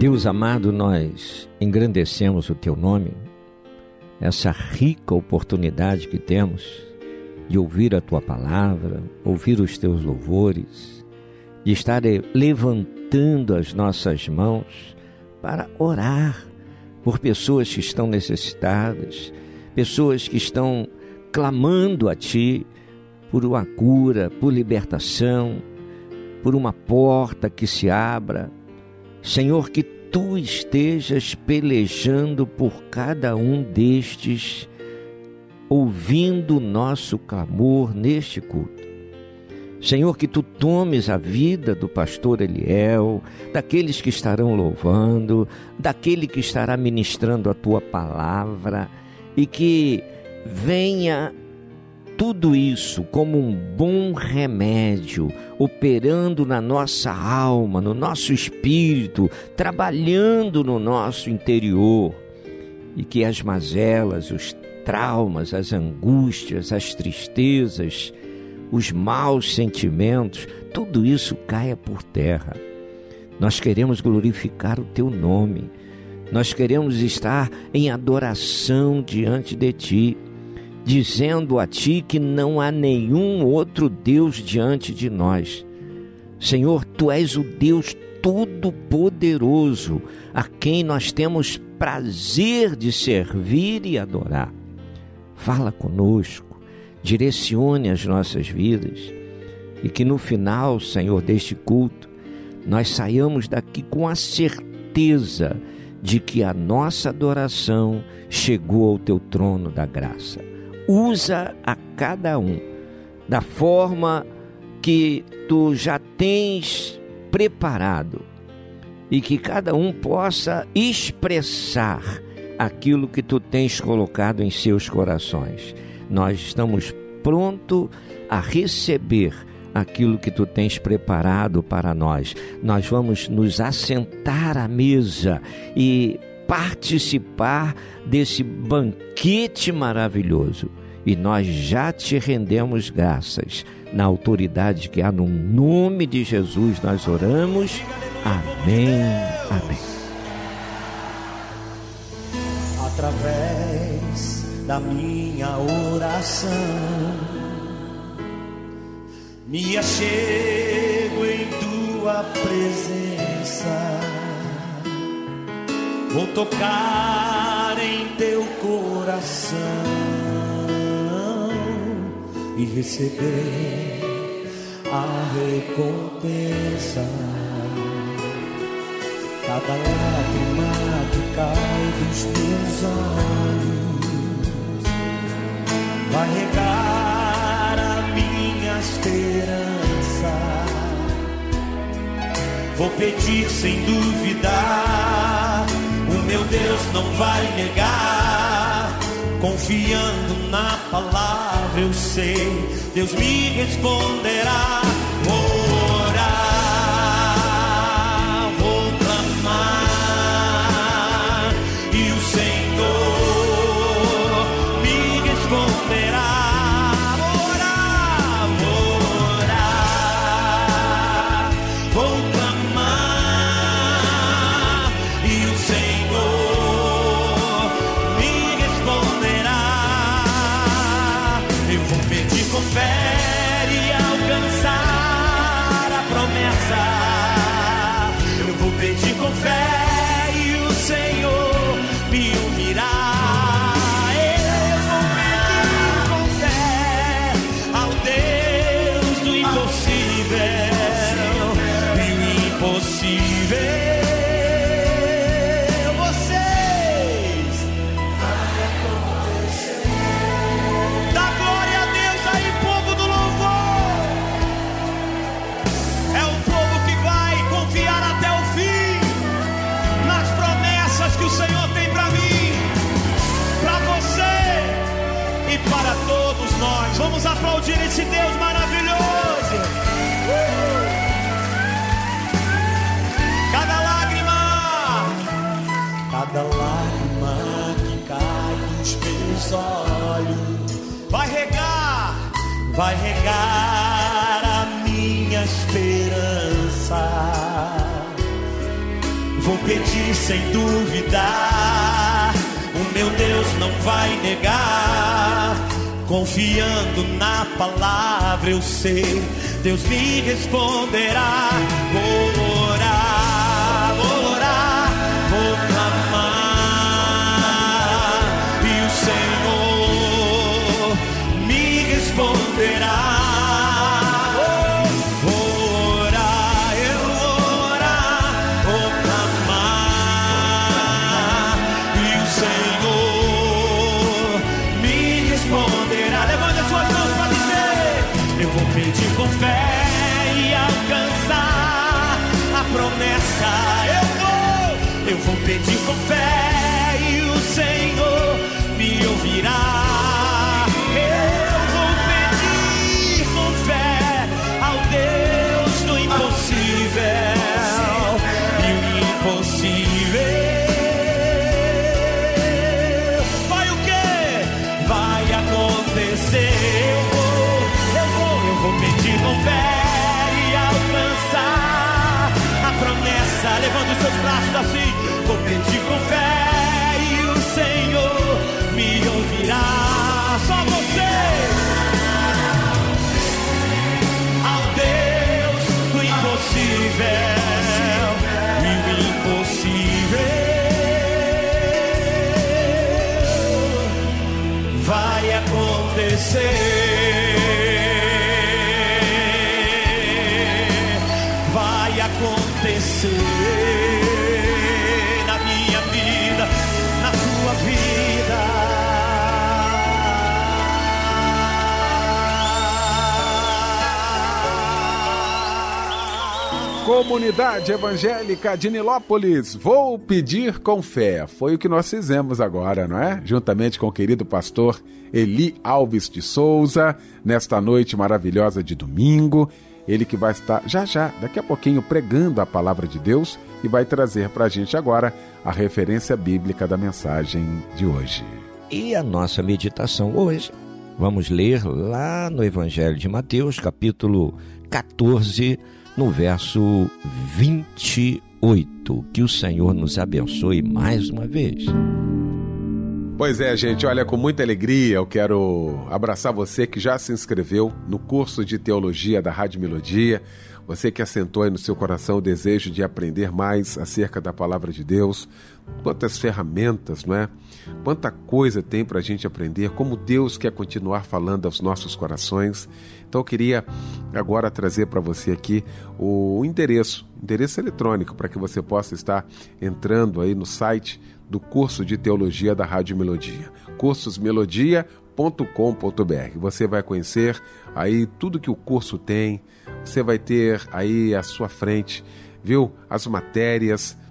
Deus amado, nós engrandecemos o teu nome, essa rica oportunidade que temos de ouvir a tua palavra, ouvir os teus louvores, de estar levantando as nossas mãos para orar por pessoas que estão necessitadas, pessoas que estão clamando a ti por uma cura, por libertação, por uma porta que se abra Senhor, que tu estejas pelejando por cada um destes, ouvindo o nosso clamor neste culto. Senhor, que tu tomes a vida do pastor Eliel, daqueles que estarão louvando, daquele que estará ministrando a tua palavra, e que venha tudo isso como um bom remédio, operando na nossa alma, no nosso espírito, trabalhando no nosso interior, e que as mazelas, os traumas, as angústias, as tristezas, os maus sentimentos, tudo isso caia por terra. Nós queremos glorificar o teu nome. Nós queremos estar em adoração diante de ti dizendo a ti que não há nenhum outro Deus diante de nós. Senhor, tu és o Deus Todo-Poderoso, a quem nós temos prazer de servir e adorar. Fala conosco, direcione as nossas vidas e que no final, Senhor, deste culto, nós saiamos daqui com a certeza de que a nossa adoração chegou ao teu trono da graça usa a cada um da forma que tu já tens preparado e que cada um possa expressar aquilo que tu tens colocado em seus corações. Nós estamos prontos a receber aquilo que tu tens preparado para nós. Nós vamos nos assentar à mesa e participar desse banquete maravilhoso e nós já te rendemos graças. Na autoridade que há no nome de Jesus, nós oramos. Amém. Amém. Através da minha oração, me achego em tua presença. Vou tocar em teu coração e receber a recompensa. Cada lágrima que cai dos teus olhos vai regar a minha esperança. Vou pedir sem duvidar, o meu Deus não vai negar. Confiando na palavra, eu sei, Deus me responderá. Vai regar, vai regar a minha esperança. Vou pedir sem duvidar, o meu Deus não vai negar. Confiando na palavra, eu sei, Deus me responderá. Pedir com fé e alcançar a promessa. Eu vou, eu vou pedir com fé e o Senhor me ouvirá. Seus braços assim. Vou pedir com fé e o Senhor me ouvirá. Só você. Ao Deus do impossível e impossível vai acontecer. Vai acontecer Comunidade Evangélica de Nilópolis, vou pedir com fé. Foi o que nós fizemos agora, não é? Juntamente com o querido pastor Eli Alves de Souza, nesta noite maravilhosa de domingo. Ele que vai estar já já, daqui a pouquinho, pregando a palavra de Deus e vai trazer para a gente agora a referência bíblica da mensagem de hoje. E a nossa meditação hoje, vamos ler lá no Evangelho de Mateus, capítulo 14, no verso 28. Que o Senhor nos abençoe mais uma vez. Pois é, gente, olha, com muita alegria eu quero abraçar você que já se inscreveu no curso de teologia da Rádio Melodia, Você que assentou aí no seu coração o desejo de aprender mais acerca da palavra de Deus, quantas ferramentas, não é? Quanta coisa tem para a gente aprender, como Deus quer continuar falando aos nossos corações. Então eu queria agora trazer para você aqui o endereço, endereço eletrônico, para que você possa estar entrando aí no site do curso de teologia da Rádio Melodia. cursosmelodia.com.br. Você vai conhecer aí tudo que o curso tem, você vai ter aí à sua frente, viu? As matérias,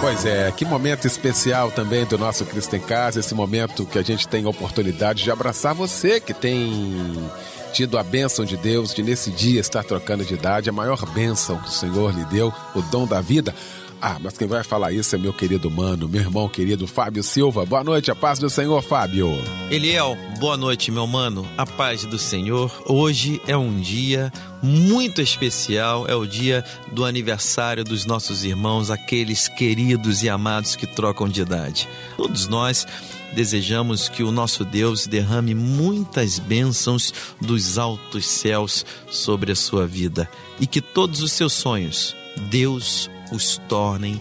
Pois é, que momento especial também do nosso Cristo em Casa, esse momento que a gente tem a oportunidade de abraçar você que tem tido a bênção de Deus de nesse dia estar trocando de idade, a maior bênção que o Senhor lhe deu, o dom da vida. Ah, mas quem vai falar isso é meu querido mano, meu irmão querido Fábio Silva. Boa noite, a paz do Senhor, Fábio. Eliel, boa noite, meu mano. A paz do Senhor. Hoje é um dia muito especial, é o dia do aniversário dos nossos irmãos, aqueles queridos e amados que trocam de idade. Todos nós desejamos que o nosso Deus derrame muitas bênçãos dos altos céus sobre a sua vida e que todos os seus sonhos Deus os tornem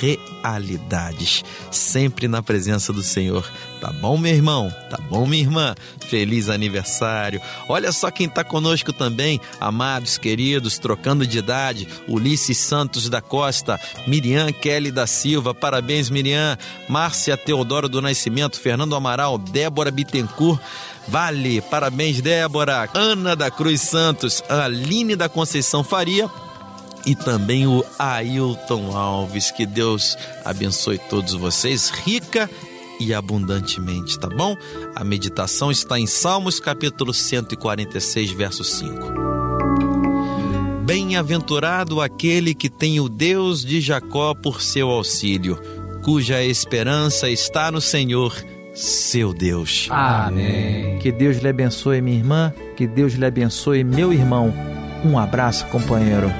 realidades, sempre na presença do Senhor. Tá bom, meu irmão? Tá bom, minha irmã? Feliz aniversário. Olha só quem tá conosco também, amados, queridos, trocando de idade, Ulisses Santos da Costa, Miriam Kelly da Silva, parabéns, Miriam, Márcia Teodoro do Nascimento, Fernando Amaral, Débora Bittencourt, Vale, parabéns, Débora, Ana da Cruz Santos, Aline da Conceição Faria, e também o Ailton Alves. Que Deus abençoe todos vocês, rica e abundantemente, tá bom? A meditação está em Salmos capítulo 146, verso 5. Bem-aventurado aquele que tem o Deus de Jacó por seu auxílio, cuja esperança está no Senhor, seu Deus. Amém. Que Deus lhe abençoe, minha irmã, que Deus lhe abençoe, meu irmão. Um abraço, companheiro.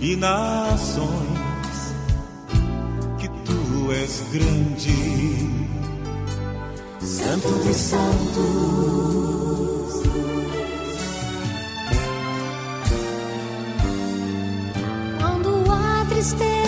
E nações que tu és grande, Santo dos Santos. Quando a tristeza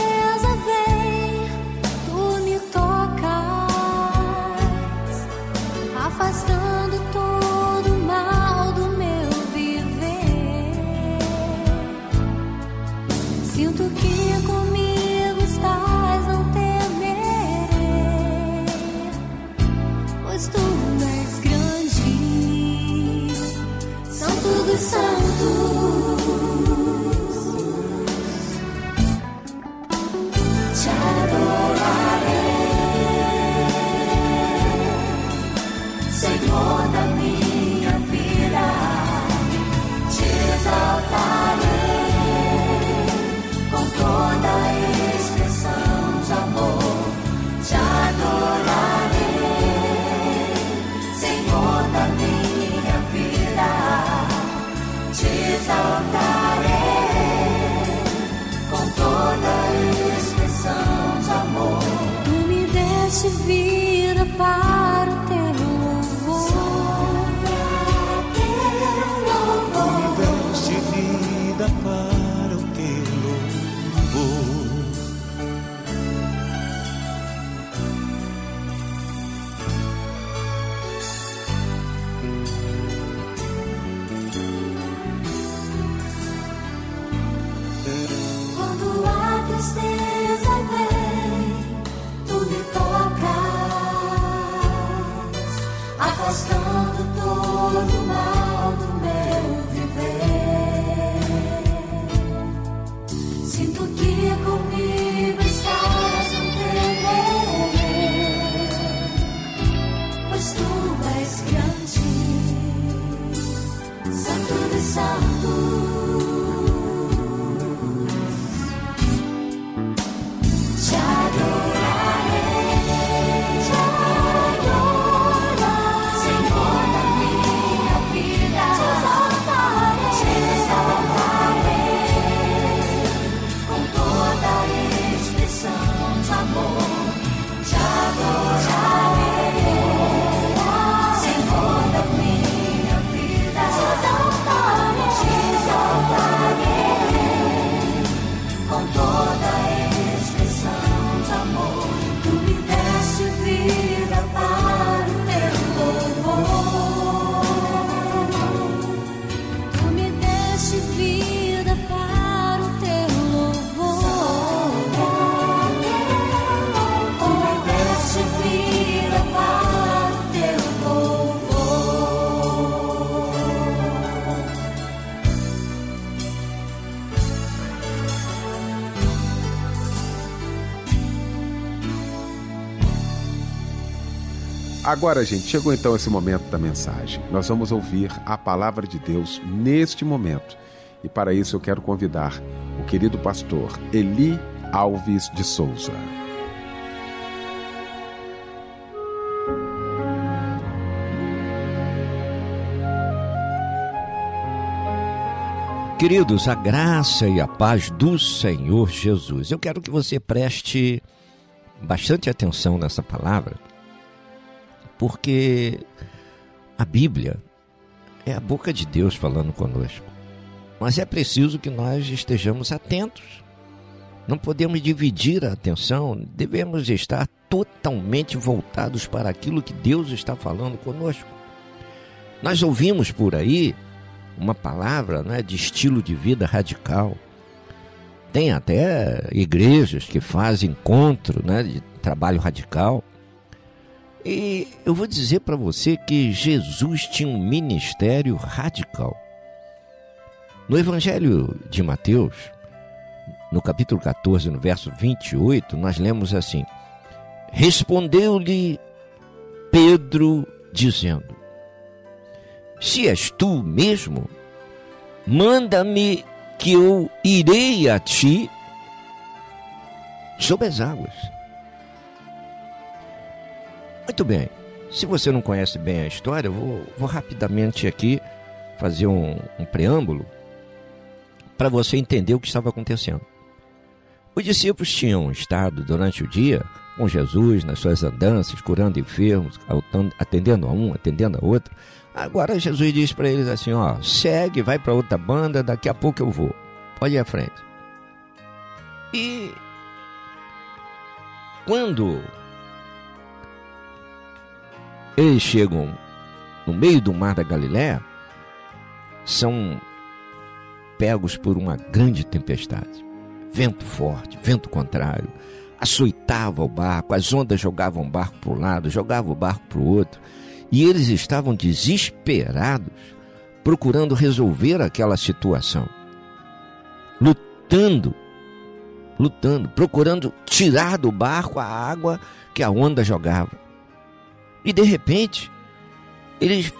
Agora, gente, chegou então esse momento da mensagem. Nós vamos ouvir a palavra de Deus neste momento. E para isso eu quero convidar o querido pastor Eli Alves de Souza. Queridos, a graça e a paz do Senhor Jesus. Eu quero que você preste bastante atenção nessa palavra, porque a Bíblia é a boca de Deus falando conosco. Mas é preciso que nós estejamos atentos. Não podemos dividir a atenção, devemos estar totalmente voltados para aquilo que Deus está falando conosco. Nós ouvimos por aí uma palavra né, de estilo de vida radical. Tem até igrejas que fazem encontro né, de trabalho radical. E eu vou dizer para você que Jesus tinha um ministério radical. No Evangelho de Mateus, no capítulo 14, no verso 28, nós lemos assim: Respondeu-lhe Pedro, dizendo: se és tu mesmo, manda-me que eu irei a ti sobre as águas. Muito bem. Se você não conhece bem a história, eu vou, vou rapidamente aqui fazer um, um preâmbulo para você entender o que estava acontecendo. Os discípulos tinham estado durante o dia com Jesus nas suas andanças, curando enfermos, atendendo a um, atendendo a outro. Agora Jesus diz para eles assim: ó, segue, vai para outra banda, daqui a pouco eu vou. Pode ir à frente. E quando eles chegam no meio do mar da Galiléia, são pegos por uma grande tempestade. Vento forte, vento contrário, açoitava o barco, as ondas jogavam o barco para um lado, jogavam o barco para o outro. E eles estavam desesperados, procurando resolver aquela situação, lutando, lutando, procurando tirar do barco a água que a onda jogava. E de repente, eles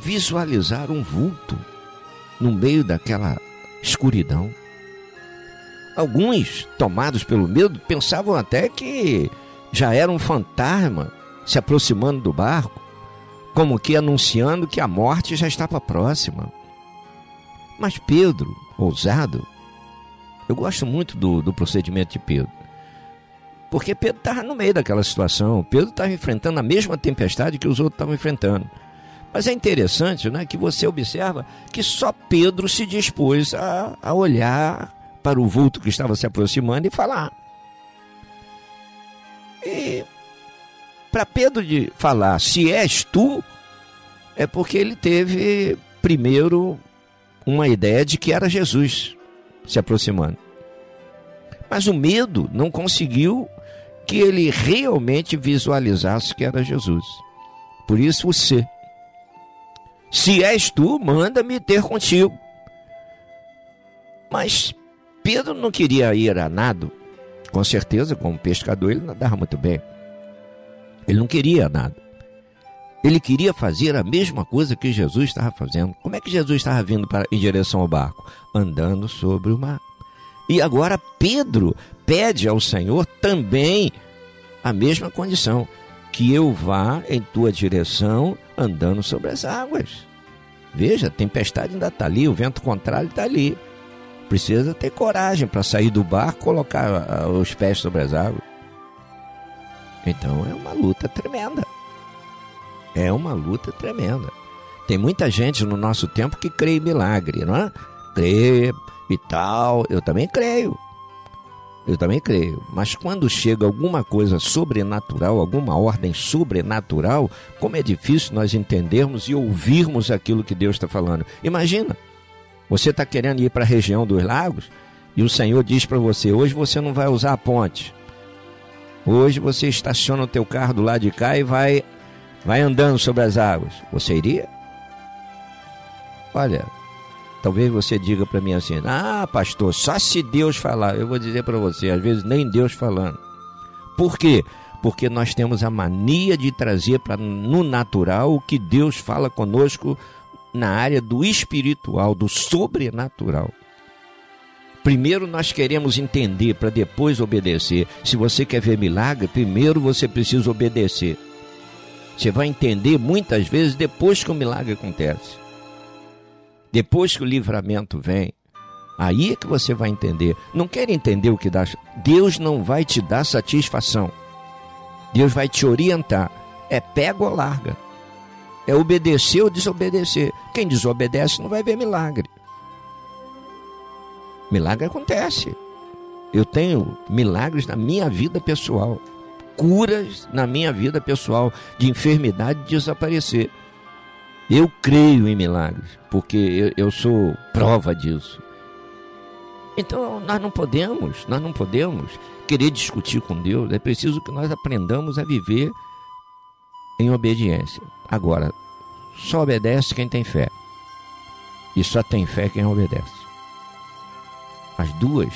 visualizaram um vulto no meio daquela escuridão. Alguns, tomados pelo medo, pensavam até que já era um fantasma se aproximando do barco como que anunciando que a morte já estava próxima. Mas Pedro, ousado, eu gosto muito do, do procedimento de Pedro. Porque Pedro estava no meio daquela situação. Pedro estava enfrentando a mesma tempestade que os outros estavam enfrentando. Mas é interessante né, que você observa que só Pedro se dispôs a, a olhar para o vulto que estava se aproximando e falar. E para Pedro de falar, se és tu, é porque ele teve primeiro uma ideia de que era Jesus se aproximando. Mas o medo não conseguiu que ele realmente visualizasse que era Jesus. Por isso se. Se és tu, manda-me ter contigo. Mas Pedro não queria ir a nado. Com certeza, como pescador, ele nadava muito bem. Ele não queria nada. Ele queria fazer a mesma coisa que Jesus estava fazendo. Como é que Jesus estava vindo para, em direção ao barco? Andando sobre o mar. E agora Pedro pede ao Senhor também a mesma condição: que eu vá em tua direção andando sobre as águas. Veja, a tempestade ainda está ali, o vento contrário está ali. Precisa ter coragem para sair do barco, colocar ah, os pés sobre as águas. Então é uma luta tremenda. É uma luta tremenda. Tem muita gente no nosso tempo que crê em milagre, não é? Crê e tal. Eu também creio. Eu também creio. Mas quando chega alguma coisa sobrenatural, alguma ordem sobrenatural, como é difícil nós entendermos e ouvirmos aquilo que Deus está falando. Imagina, você está querendo ir para a região dos lagos e o Senhor diz para você: hoje você não vai usar a ponte. Hoje você estaciona o teu carro do lado de cá e vai, vai andando sobre as águas. Você iria? Olha, talvez você diga para mim assim: Ah, pastor, só se Deus falar. Eu vou dizer para você, às vezes nem Deus falando. Por quê? porque nós temos a mania de trazer para no natural o que Deus fala conosco na área do espiritual, do sobrenatural. Primeiro nós queremos entender para depois obedecer. Se você quer ver milagre, primeiro você precisa obedecer. Você vai entender muitas vezes depois que o milagre acontece. Depois que o livramento vem. Aí é que você vai entender. Não quer entender o que dá. Deus não vai te dar satisfação. Deus vai te orientar. É pega ou larga. É obedecer ou desobedecer. Quem desobedece não vai ver milagre. Milagre acontece. Eu tenho milagres na minha vida pessoal, curas na minha vida pessoal de enfermidade desaparecer. Eu creio em milagres, porque eu, eu sou prova disso. Então nós não podemos, nós não podemos querer discutir com Deus. É preciso que nós aprendamos a viver em obediência. Agora, só obedece quem tem fé. E só tem fé quem obedece. As duas,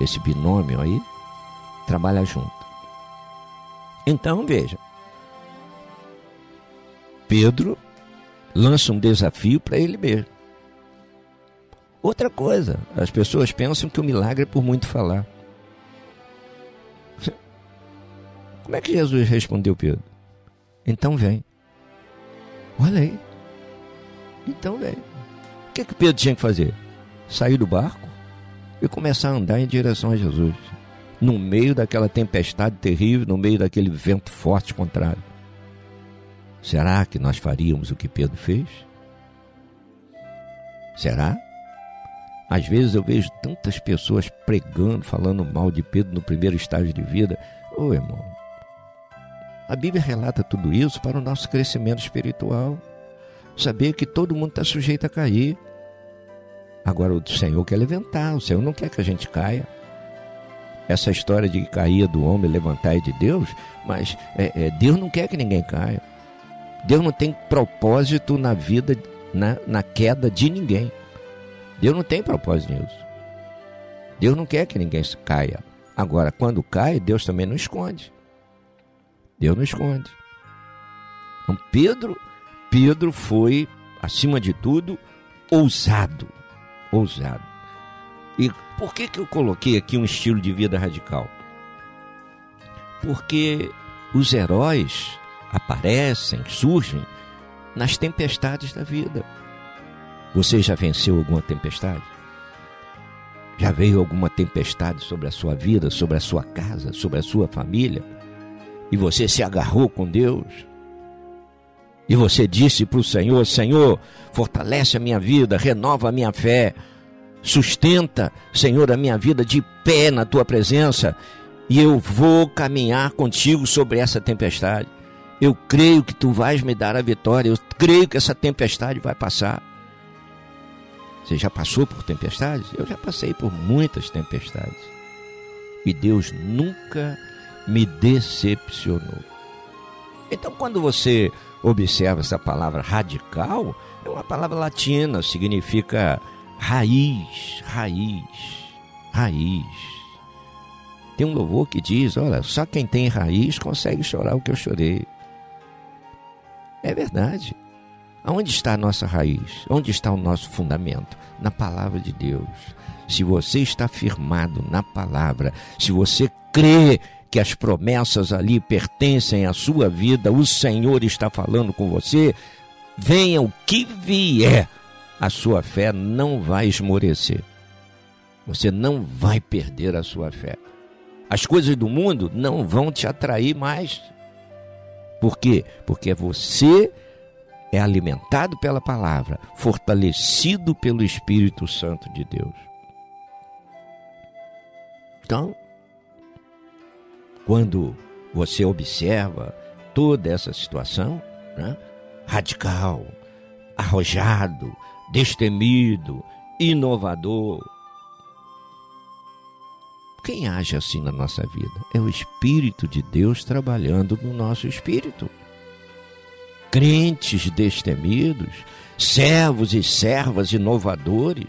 esse binômio aí, trabalha junto. Então, veja. Pedro lança um desafio para ele mesmo. Outra coisa, as pessoas pensam que o milagre é por muito falar. Como é que Jesus respondeu Pedro? Então vem. Olha aí. Então vem. O que, que Pedro tinha que fazer? Sair do barco e começar a andar em direção a Jesus. No meio daquela tempestade terrível, no meio daquele vento forte contrário. Será que nós faríamos o que Pedro fez? Será? Às vezes eu vejo tantas pessoas pregando, falando mal de Pedro no primeiro estágio de vida. Ô oh, irmão, a Bíblia relata tudo isso para o nosso crescimento espiritual. Saber que todo mundo está sujeito a cair. Agora o Senhor quer levantar, o Senhor não quer que a gente caia. Essa história de caía do homem levantar é de Deus, mas é, é, Deus não quer que ninguém caia. Deus não tem propósito na vida, na, na queda de ninguém. Deus não tem propósito nisso. Deus não quer que ninguém caia. Agora, quando cai, Deus também não esconde. Deus não esconde. Então, Pedro, Pedro foi, acima de tudo, ousado. Ousado. E por que, que eu coloquei aqui um estilo de vida radical? Porque os heróis aparecem, surgem nas tempestades da vida. Você já venceu alguma tempestade? Já veio alguma tempestade sobre a sua vida, sobre a sua casa, sobre a sua família? E você se agarrou com Deus? E você disse para o Senhor: Senhor, fortalece a minha vida, renova a minha fé, sustenta, Senhor, a minha vida de pé na tua presença, e eu vou caminhar contigo sobre essa tempestade. Eu creio que tu vais me dar a vitória. Eu creio que essa tempestade vai passar. Você já passou por tempestades? Eu já passei por muitas tempestades. E Deus nunca me decepcionou. Então, quando você observa essa palavra radical, é uma palavra latina, significa raiz, raiz, raiz. Tem um louvor que diz: Olha, só quem tem raiz consegue chorar o que eu chorei. É verdade. Aonde está a nossa raiz? Onde está o nosso fundamento? Na palavra de Deus. Se você está firmado na palavra, se você crê que as promessas ali pertencem à sua vida, o Senhor está falando com você, venha o que vier, a sua fé não vai esmorecer. Você não vai perder a sua fé. As coisas do mundo não vão te atrair mais. Por quê? Porque você é alimentado pela palavra, fortalecido pelo Espírito Santo de Deus. Então, quando você observa toda essa situação, né, radical, arrojado, destemido, inovador, quem age assim na nossa vida? É o Espírito de Deus trabalhando no nosso espírito. Crentes destemidos, servos e servas inovadores,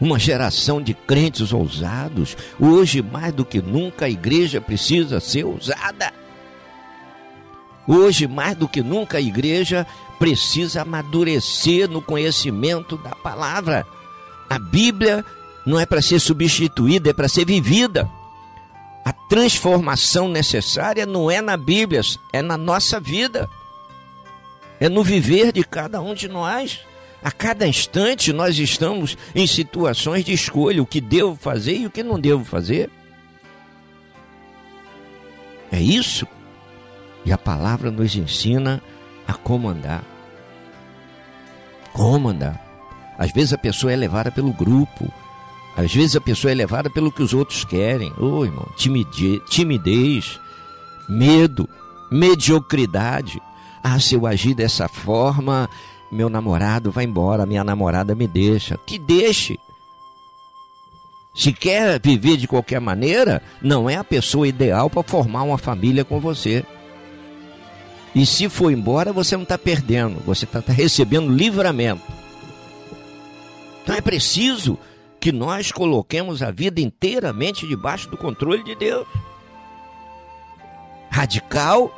uma geração de crentes ousados. Hoje, mais do que nunca, a igreja precisa ser ousada. Hoje, mais do que nunca, a igreja precisa amadurecer no conhecimento da palavra. A Bíblia não é para ser substituída, é para ser vivida. A transformação necessária não é na Bíblia, é na nossa vida. É no viver de cada um de nós. A cada instante nós estamos em situações de escolha, o que devo fazer e o que não devo fazer. É isso. E a palavra nos ensina a como andar. Como andar. Às vezes a pessoa é levada pelo grupo, às vezes a pessoa é levada pelo que os outros querem. Ô oh, irmão, timidez, timidez, medo, mediocridade. Ah, se eu agir dessa forma, meu namorado vai embora, minha namorada me deixa. Que deixe. Se quer viver de qualquer maneira, não é a pessoa ideal para formar uma família com você. E se for embora, você não está perdendo, você está tá recebendo livramento. Então é preciso que nós coloquemos a vida inteiramente debaixo do controle de Deus. Radical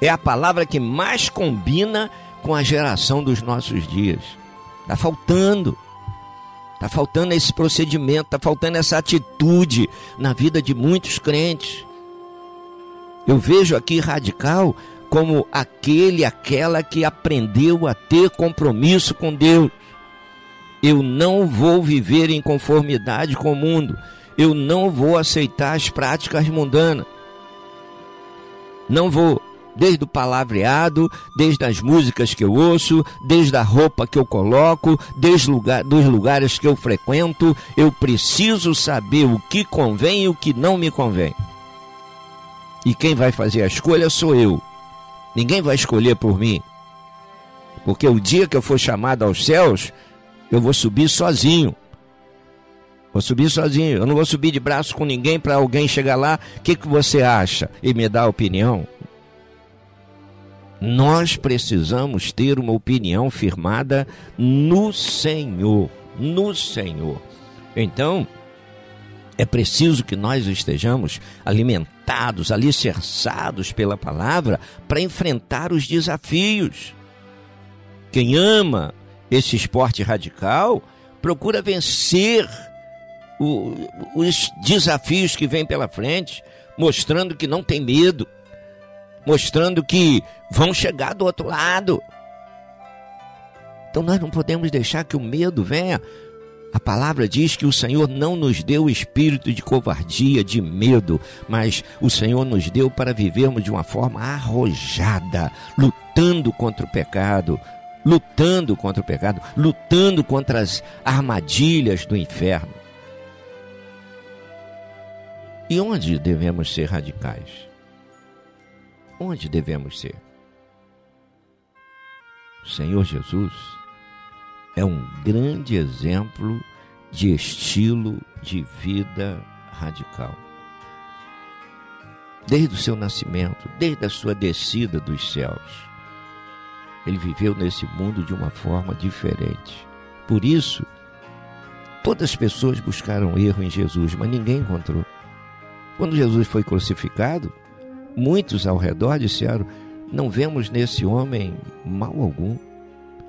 é a palavra que mais combina com a geração dos nossos dias. Está faltando. Está faltando esse procedimento, está faltando essa atitude na vida de muitos crentes. Eu vejo aqui radical como aquele, aquela que aprendeu a ter compromisso com Deus. Eu não vou viver em conformidade com o mundo. Eu não vou aceitar as práticas mundanas. Não vou desde o palavreado, desde as músicas que eu ouço, desde a roupa que eu coloco, desde lugar, dos lugares que eu frequento, eu preciso saber o que convém e o que não me convém. E quem vai fazer a escolha sou eu. Ninguém vai escolher por mim. Porque o dia que eu for chamado aos céus, eu vou subir sozinho. Vou subir sozinho. Eu não vou subir de braço com ninguém para alguém chegar lá. O que, que você acha? E me a opinião. Nós precisamos ter uma opinião firmada no Senhor. No Senhor. Então, é preciso que nós estejamos alimentados, alicerçados pela palavra para enfrentar os desafios. Quem ama esse esporte radical procura vencer o, os desafios que vêm pela frente, mostrando que não tem medo, mostrando que vão chegar do outro lado. Então nós não podemos deixar que o medo venha. A palavra diz que o Senhor não nos deu espírito de covardia, de medo, mas o Senhor nos deu para vivermos de uma forma arrojada, lutando contra o pecado, lutando contra o pecado, lutando contra as armadilhas do inferno. E onde devemos ser radicais? onde devemos ser. O Senhor Jesus é um grande exemplo de estilo de vida radical. Desde o seu nascimento, desde a sua descida dos céus, ele viveu nesse mundo de uma forma diferente. Por isso, todas as pessoas buscaram erro em Jesus, mas ninguém encontrou. Quando Jesus foi crucificado, Muitos ao redor disseram: Não vemos nesse homem mal algum.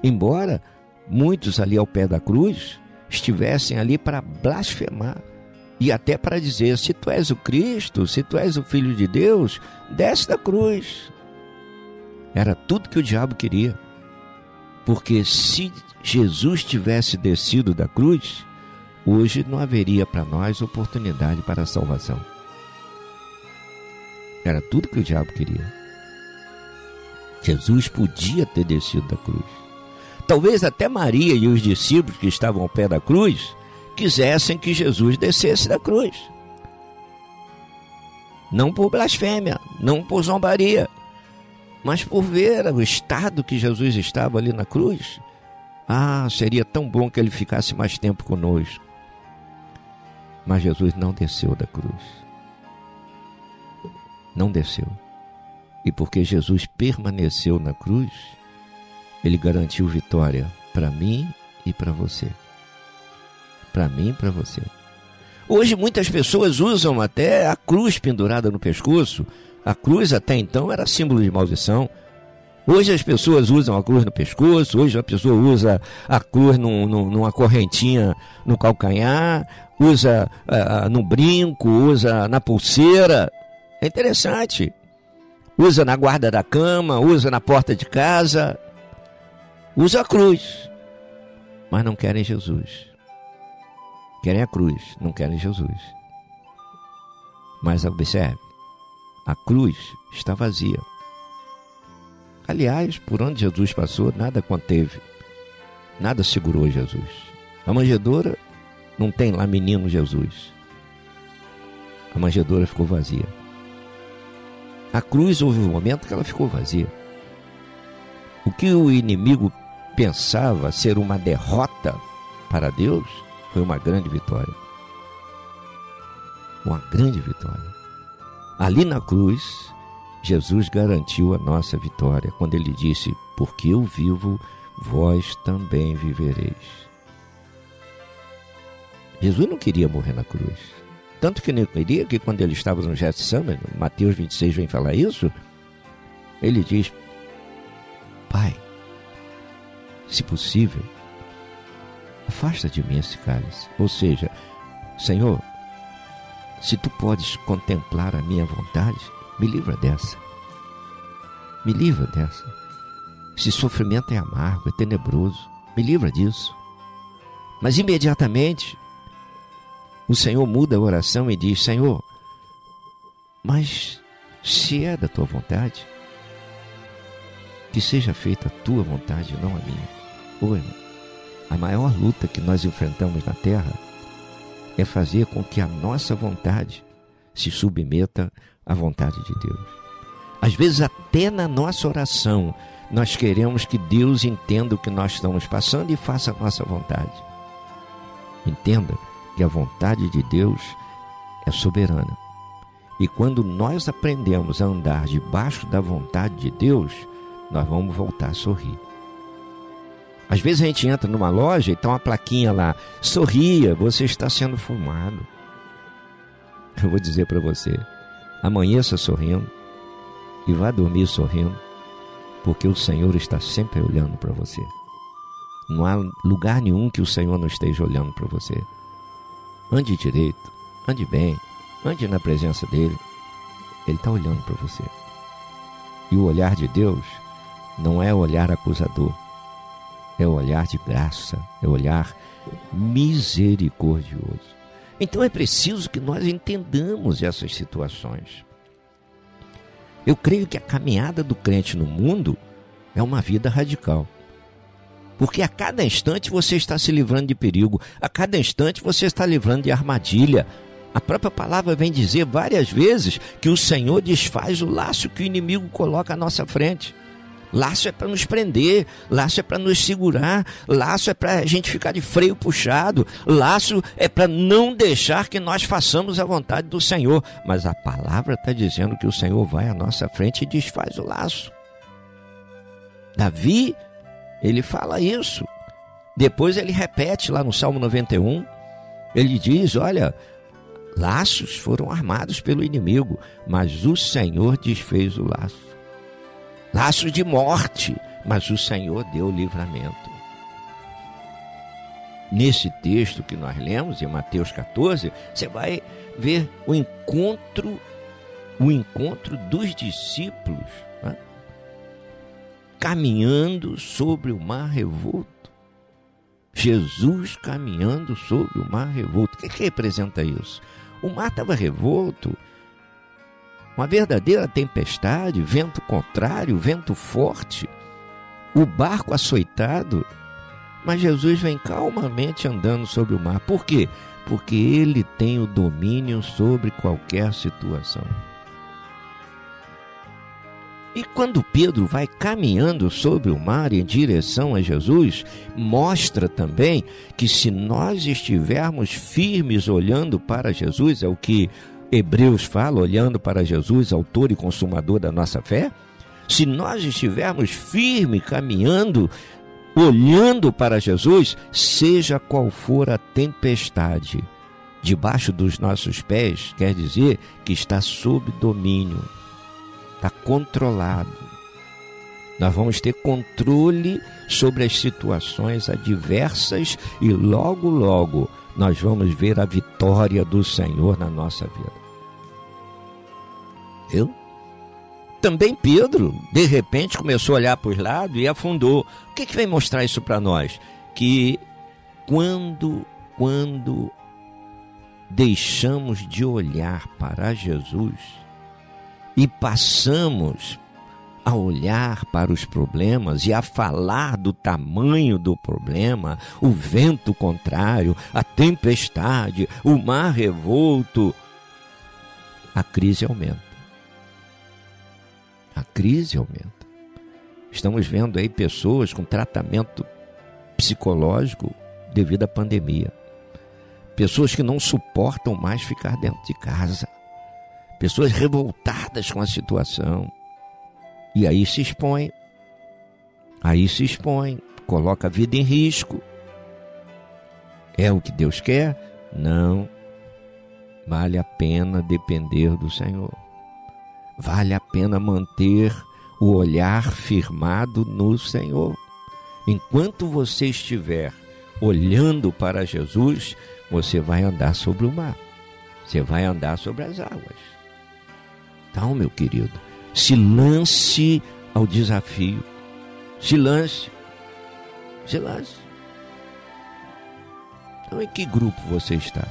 Embora muitos ali ao pé da cruz estivessem ali para blasfemar e até para dizer: Se tu és o Cristo, se tu és o Filho de Deus, desce da cruz. Era tudo que o diabo queria. Porque se Jesus tivesse descido da cruz, hoje não haveria para nós oportunidade para a salvação. Era tudo que o diabo queria. Jesus podia ter descido da cruz. Talvez até Maria e os discípulos que estavam ao pé da cruz quisessem que Jesus descesse da cruz. Não por blasfêmia, não por zombaria, mas por ver o estado que Jesus estava ali na cruz. Ah, seria tão bom que ele ficasse mais tempo conosco. Mas Jesus não desceu da cruz não desceu. E porque Jesus permaneceu na cruz, ele garantiu vitória para mim e para você. para mim e para você. Hoje muitas pessoas usam até a cruz pendurada no pescoço. A cruz até então era símbolo de maldição. Hoje as pessoas usam a cruz no pescoço, hoje a pessoa usa a cruz num, num, numa correntinha no calcanhar, usa uh, no brinco, usa na pulseira. É interessante. Usa na guarda da cama, usa na porta de casa. Usa a cruz. Mas não querem Jesus. Querem a cruz, não querem Jesus. Mas observe, a cruz está vazia. Aliás, por onde Jesus passou, nada conteve, nada segurou Jesus. A manjedoura não tem lá menino Jesus. A manjedoura ficou vazia. A cruz houve um momento que ela ficou vazia. O que o inimigo pensava ser uma derrota para Deus foi uma grande vitória. Uma grande vitória. Ali na cruz, Jesus garantiu a nossa vitória quando ele disse: Porque eu vivo, vós também vivereis. Jesus não queria morrer na cruz. Tanto que não queria que quando ele estava no Getsemane, Mateus 26 vem falar isso, ele diz: Pai, se possível, afasta de mim esse cálice. Ou seja, Senhor, se tu podes contemplar a minha vontade, me livra dessa. Me livra dessa. Esse sofrimento é amargo, é tenebroso. Me livra disso. Mas imediatamente o Senhor muda a oração e diz: Senhor, mas se é da tua vontade, que seja feita a tua vontade, não a minha. Oi, a maior luta que nós enfrentamos na terra é fazer com que a nossa vontade se submeta à vontade de Deus. Às vezes, até na nossa oração, nós queremos que Deus entenda o que nós estamos passando e faça a nossa vontade. Entenda que a vontade de Deus é soberana. E quando nós aprendemos a andar debaixo da vontade de Deus, nós vamos voltar a sorrir. Às vezes a gente entra numa loja e tá uma plaquinha lá: sorria, você está sendo fumado. Eu vou dizer para você: amanheça sorrindo e vá dormir sorrindo, porque o Senhor está sempre olhando para você. Não há lugar nenhum que o Senhor não esteja olhando para você. Ande direito, ande bem, ande na presença dele. Ele está olhando para você. E o olhar de Deus não é olhar acusador, é o olhar de graça, é o olhar misericordioso. Então é preciso que nós entendamos essas situações. Eu creio que a caminhada do crente no mundo é uma vida radical. Porque a cada instante você está se livrando de perigo, a cada instante você está livrando de armadilha. A própria palavra vem dizer várias vezes que o Senhor desfaz o laço que o inimigo coloca à nossa frente. Laço é para nos prender, laço é para nos segurar, laço é para a gente ficar de freio puxado, laço é para não deixar que nós façamos a vontade do Senhor. Mas a palavra está dizendo que o Senhor vai à nossa frente e desfaz o laço. Davi ele fala isso. Depois ele repete lá no Salmo 91. Ele diz: Olha, laços foram armados pelo inimigo, mas o Senhor desfez o laço. Laços de morte, mas o Senhor deu livramento. Nesse texto que nós lemos, em Mateus 14, você vai ver o encontro, o encontro dos discípulos caminhando sobre o mar revolto. Jesus caminhando sobre o mar revolto. O que, que representa isso? O mar estava revolto, uma verdadeira tempestade, vento contrário, vento forte, o barco açoitado. Mas Jesus vem calmamente andando sobre o mar. Por quê? Porque ele tem o domínio sobre qualquer situação. E quando Pedro vai caminhando sobre o mar em direção a Jesus, mostra também que se nós estivermos firmes olhando para Jesus, é o que Hebreus fala, olhando para Jesus, autor e consumador da nossa fé, se nós estivermos firmes caminhando olhando para Jesus, seja qual for a tempestade, debaixo dos nossos pés, quer dizer que está sob domínio, está controlado. Nós vamos ter controle sobre as situações adversas e logo, logo nós vamos ver a vitória do Senhor na nossa vida. Eu? Também Pedro, de repente, começou a olhar para os lados e afundou. O que, que vem mostrar isso para nós? Que quando, quando deixamos de olhar para Jesus e passamos a olhar para os problemas e a falar do tamanho do problema, o vento contrário, a tempestade, o mar revolto, a crise aumenta. A crise aumenta. Estamos vendo aí pessoas com tratamento psicológico devido à pandemia. Pessoas que não suportam mais ficar dentro de casa. Pessoas revoltadas com a situação e aí se expõe. Aí se expõe, coloca a vida em risco. É o que Deus quer? Não. Vale a pena depender do Senhor. Vale a pena manter o olhar firmado no Senhor. Enquanto você estiver olhando para Jesus, você vai andar sobre o mar. Você vai andar sobre as águas. Então, meu querido, se lance ao desafio. Se lance. Se lance. Então, em que grupo você está?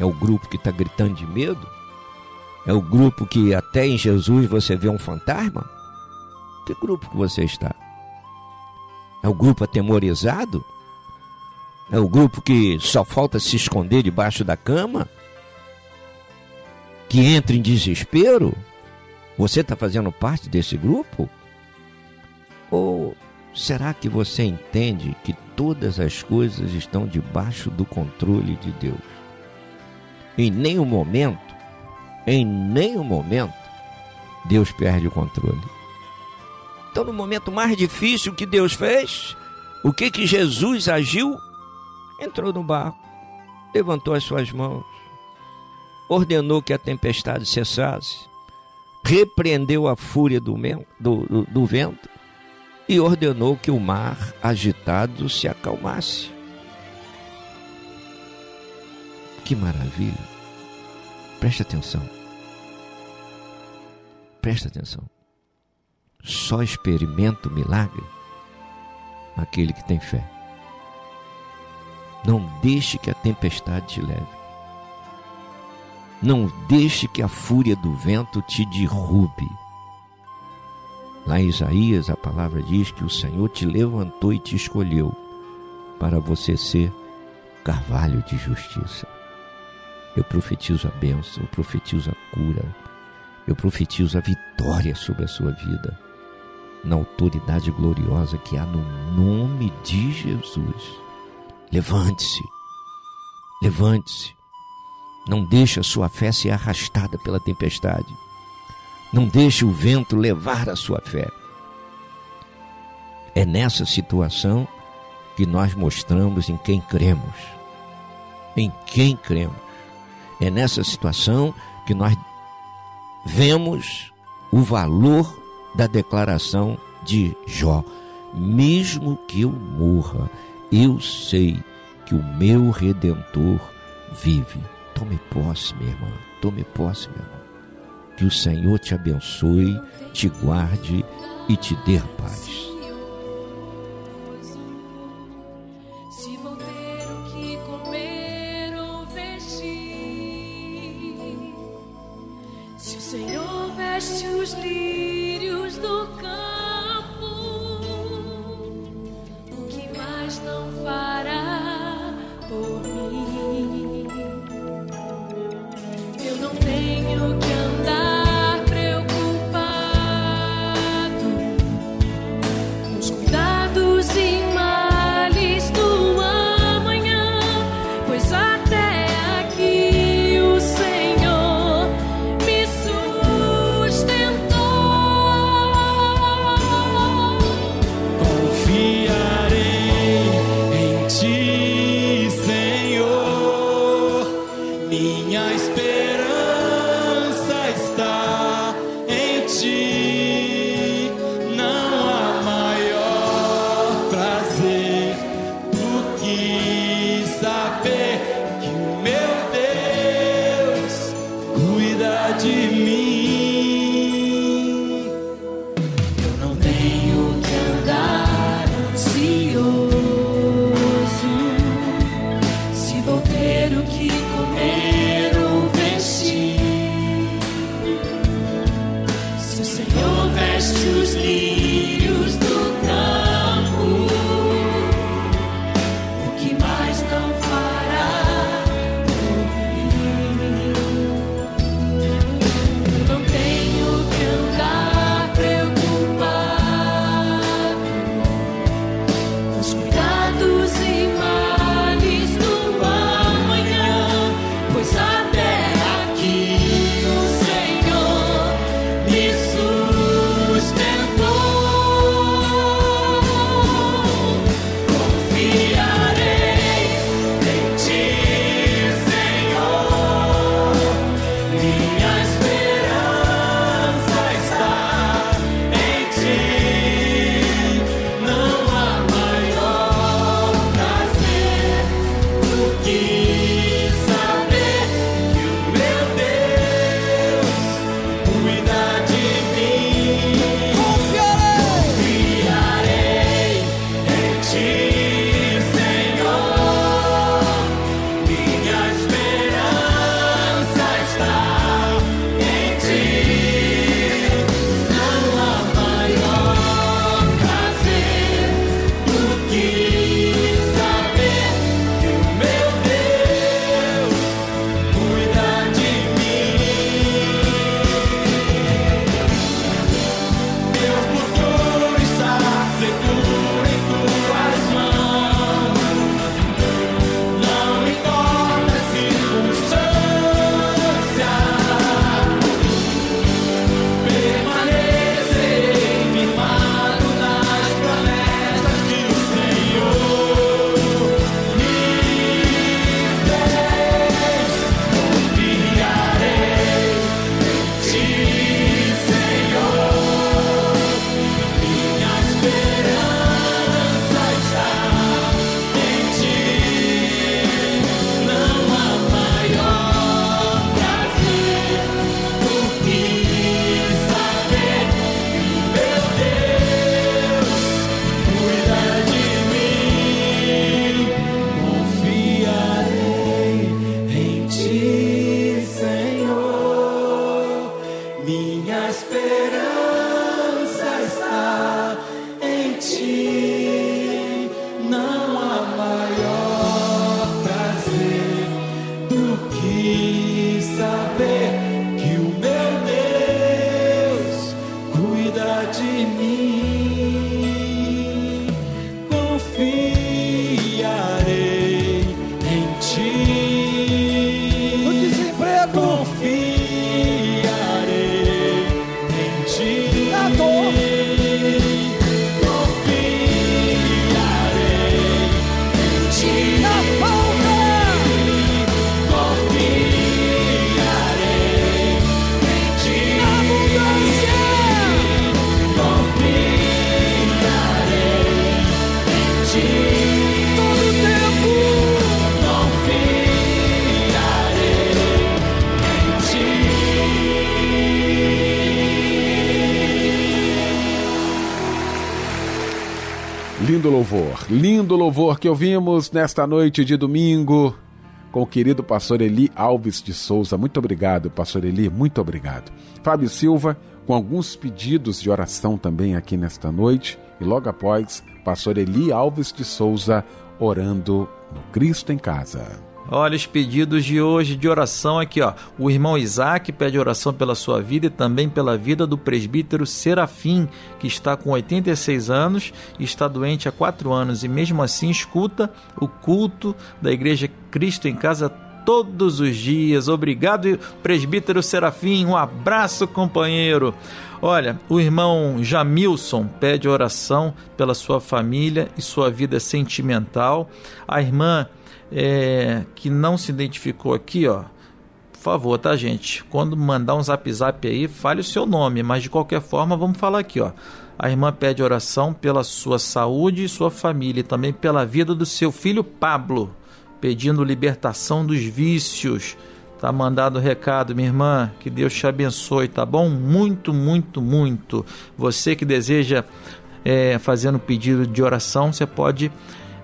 É o grupo que está gritando de medo? É o grupo que até em Jesus você vê um fantasma? Que grupo que você está? É o grupo atemorizado? É o grupo que só falta se esconder debaixo da cama? Que entra em desespero? Você está fazendo parte desse grupo? Ou será que você entende que todas as coisas estão debaixo do controle de Deus? Em nenhum momento, em nenhum momento, Deus perde o controle. Então, no momento mais difícil que Deus fez, o que que Jesus agiu? Entrou no barco, levantou as suas mãos, ordenou que a tempestade cessasse, repreendeu a fúria do, do, do, do vento e ordenou que o mar agitado se acalmasse. Que maravilha! Preste atenção. Preste atenção. Só experimenta o milagre aquele que tem fé. Não deixe que a tempestade te leve. Não deixe que a fúria do vento te derrube. Lá em Isaías, a palavra diz que o Senhor te levantou e te escolheu para você ser carvalho de justiça. Eu profetizo a bênção, eu profetizo a cura, eu profetizo a vitória sobre a sua vida, na autoridade gloriosa que há no nome de Jesus. Levante-se, levante-se, não deixe a sua fé ser arrastada pela tempestade. Não deixe o vento levar a sua fé. É nessa situação que nós mostramos em quem cremos. Em quem cremos. É nessa situação que nós vemos o valor da declaração de Jó. Mesmo que eu morra, eu sei que o meu redentor vive. Tome posse, minha irmã. Tome posse, meu irmão. Que o Senhor te abençoe, te guarde e te dê paz. Lindo louvor, lindo louvor que ouvimos nesta noite de domingo com o querido pastor Eli Alves de Souza. Muito obrigado, pastor Eli, muito obrigado. Fábio Silva, com alguns pedidos de oração também aqui nesta noite. E logo após, pastor Eli Alves de Souza orando no Cristo em Casa. Olha os pedidos de hoje de oração aqui, ó. O irmão Isaac pede oração pela sua vida e também pela vida do presbítero Serafim, que está com 86 anos está doente há 4 anos e mesmo assim escuta o culto da Igreja Cristo em Casa todos os dias. Obrigado, presbítero Serafim. Um abraço, companheiro. Olha, o irmão Jamilson pede oração pela sua família e sua vida sentimental. A irmã é, que não se identificou aqui, ó. Por favor, tá, gente? Quando mandar um zap zap aí, fale o seu nome, mas de qualquer forma, vamos falar aqui, ó. A irmã pede oração pela sua saúde e sua família, e também pela vida do seu filho Pablo, pedindo libertação dos vícios. Tá mandado o recado, minha irmã. Que Deus te abençoe, tá bom? Muito, muito, muito. Você que deseja é, fazer um pedido de oração, você pode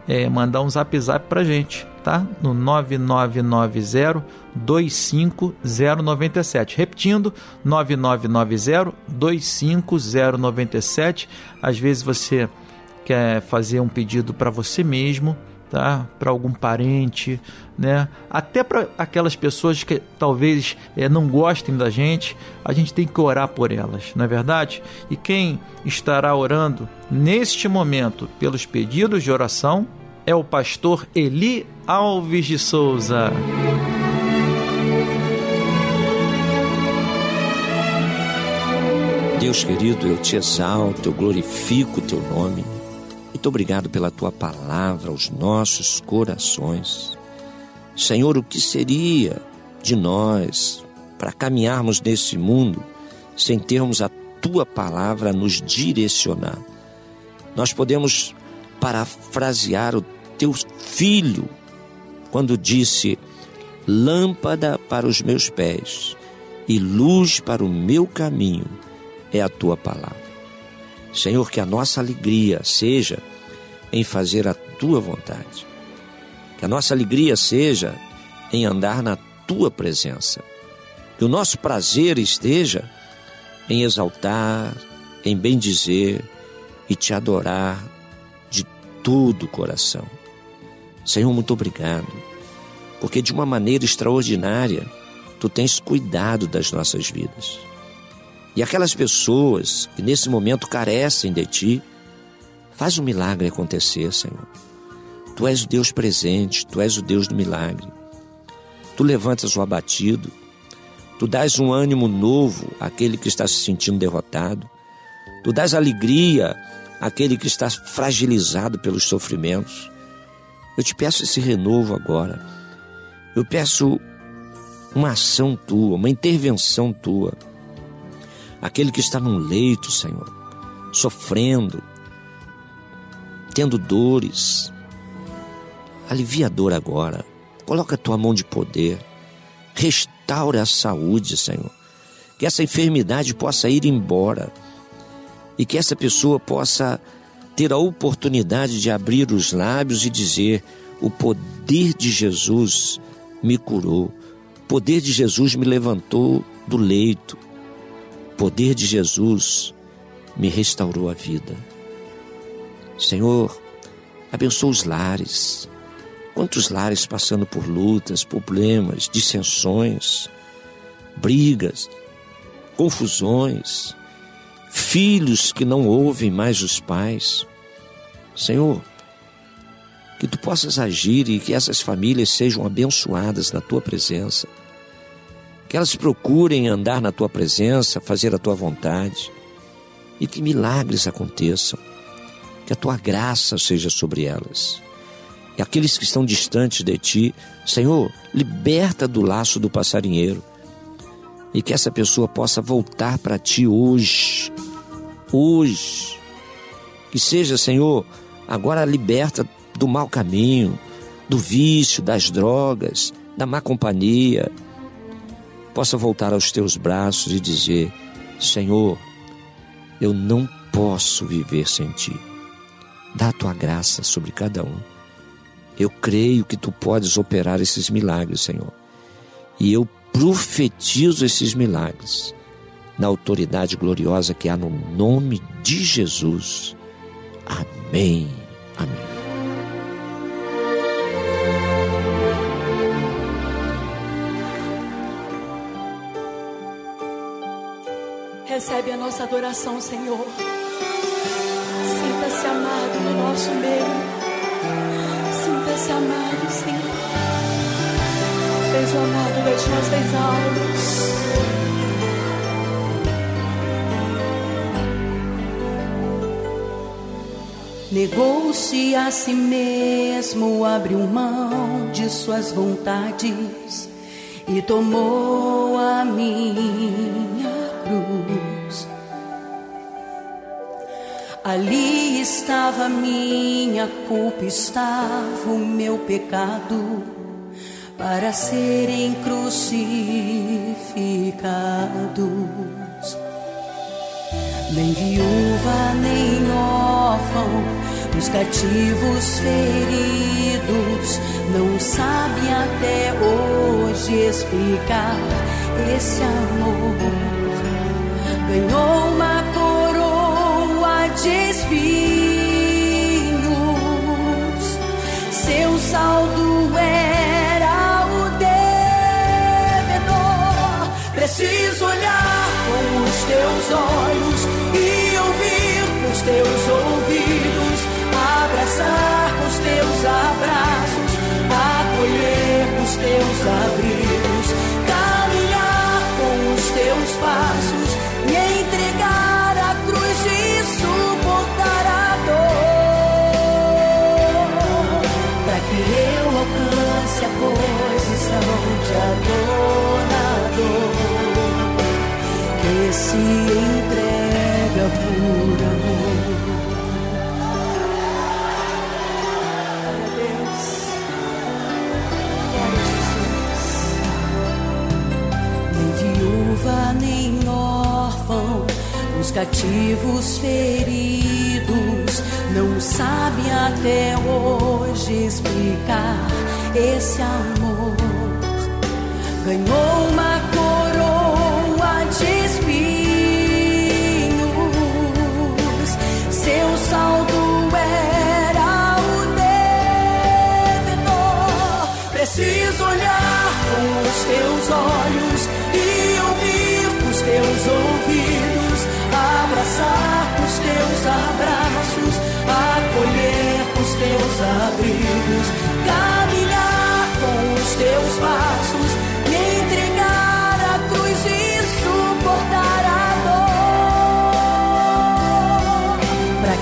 é, mandar um zap zap pra gente tá? No 9990 25097. Repetindo, 9990 25097. Às vezes você quer fazer um pedido para você mesmo, tá? Para algum parente, né? Até para aquelas pessoas que talvez é, não gostem da gente, a gente tem que orar por elas, não é verdade? E quem estará orando neste momento pelos pedidos de oração é o pastor Eli Alves de Souza. Deus querido, eu te exalto, eu glorifico o teu nome. Muito obrigado pela tua palavra aos nossos corações. Senhor, o que seria de nós para caminharmos nesse mundo sem termos a tua palavra nos direcionar? Nós podemos parafrasear o teu filho quando disse: Lâmpada para os meus pés e luz para o meu caminho é a tua palavra. Senhor, que a nossa alegria seja em fazer a tua vontade. Que a nossa alegria seja em andar na tua presença. Que o nosso prazer esteja em exaltar, em bendizer e te adorar de todo o coração. Senhor, muito obrigado, porque de uma maneira extraordinária tu tens cuidado das nossas vidas. E aquelas pessoas que nesse momento carecem de ti, faz um milagre acontecer, Senhor. Tu és o Deus presente, tu és o Deus do milagre. Tu levantas o abatido, tu dás um ânimo novo àquele que está se sentindo derrotado, tu dás alegria àquele que está fragilizado pelos sofrimentos. Eu te peço esse renovo agora. Eu peço uma ação tua, uma intervenção tua aquele que está num leito, Senhor, sofrendo, tendo dores. Alivia a dor agora. Coloca a tua mão de poder. Restaura a saúde, Senhor. Que essa enfermidade possa ir embora. E que essa pessoa possa ter a oportunidade de abrir os lábios e dizer: O poder de Jesus me curou. O poder de Jesus me levantou do leito poder de Jesus me restaurou a vida. Senhor, abençoa os lares. Quantos lares passando por lutas, problemas, dissensões, brigas, confusões, filhos que não ouvem mais os pais. Senhor, que tu possas agir e que essas famílias sejam abençoadas na tua presença que elas procurem andar na tua presença, fazer a tua vontade e que milagres aconteçam, que a tua graça seja sobre elas. E aqueles que estão distantes de ti, Senhor, liberta do laço do passarinheiro e que essa pessoa possa voltar para ti hoje. Hoje. Que seja, Senhor, agora liberta do mau caminho, do vício, das drogas, da má companhia possa voltar aos teus braços e dizer: Senhor, eu não posso viver sem ti. Dá a tua graça sobre cada um. Eu creio que tu podes operar esses milagres, Senhor. E eu profetizo esses milagres na autoridade gloriosa que há no nome de Jesus. Amém. Amém. Recebe a nossa adoração, Senhor. Sinta-se amado no nosso meio. Sinta-se amado, Senhor. O amado das nossas almas. Negou-se a si mesmo, abriu mão de suas vontades e tomou a minha cruz. Ali estava minha culpa, estava o meu pecado para serem crucificados. Nem viúva, nem órfão, os cativos feridos não sabem até hoje explicar esse amor. Ganhou uma coroa de espinhos, seu saldo era o devedor. Preciso teus ouvidos, abraçar os teus abraços, acolher os teus abrigos, os cativos feridos não sabem até hoje explicar esse amor. Ganhou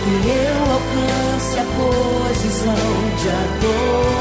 que eu alcance a posição de adorador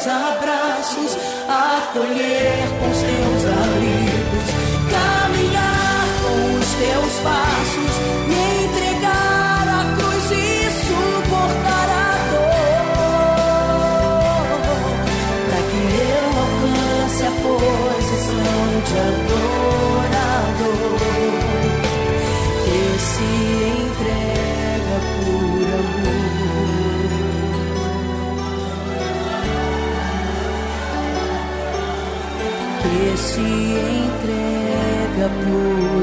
os teus abraços, acolher com os teus abrigos, caminhar com os teus passos, me entregar à cruz e suportar a dor, para que eu alcance a posição de adorador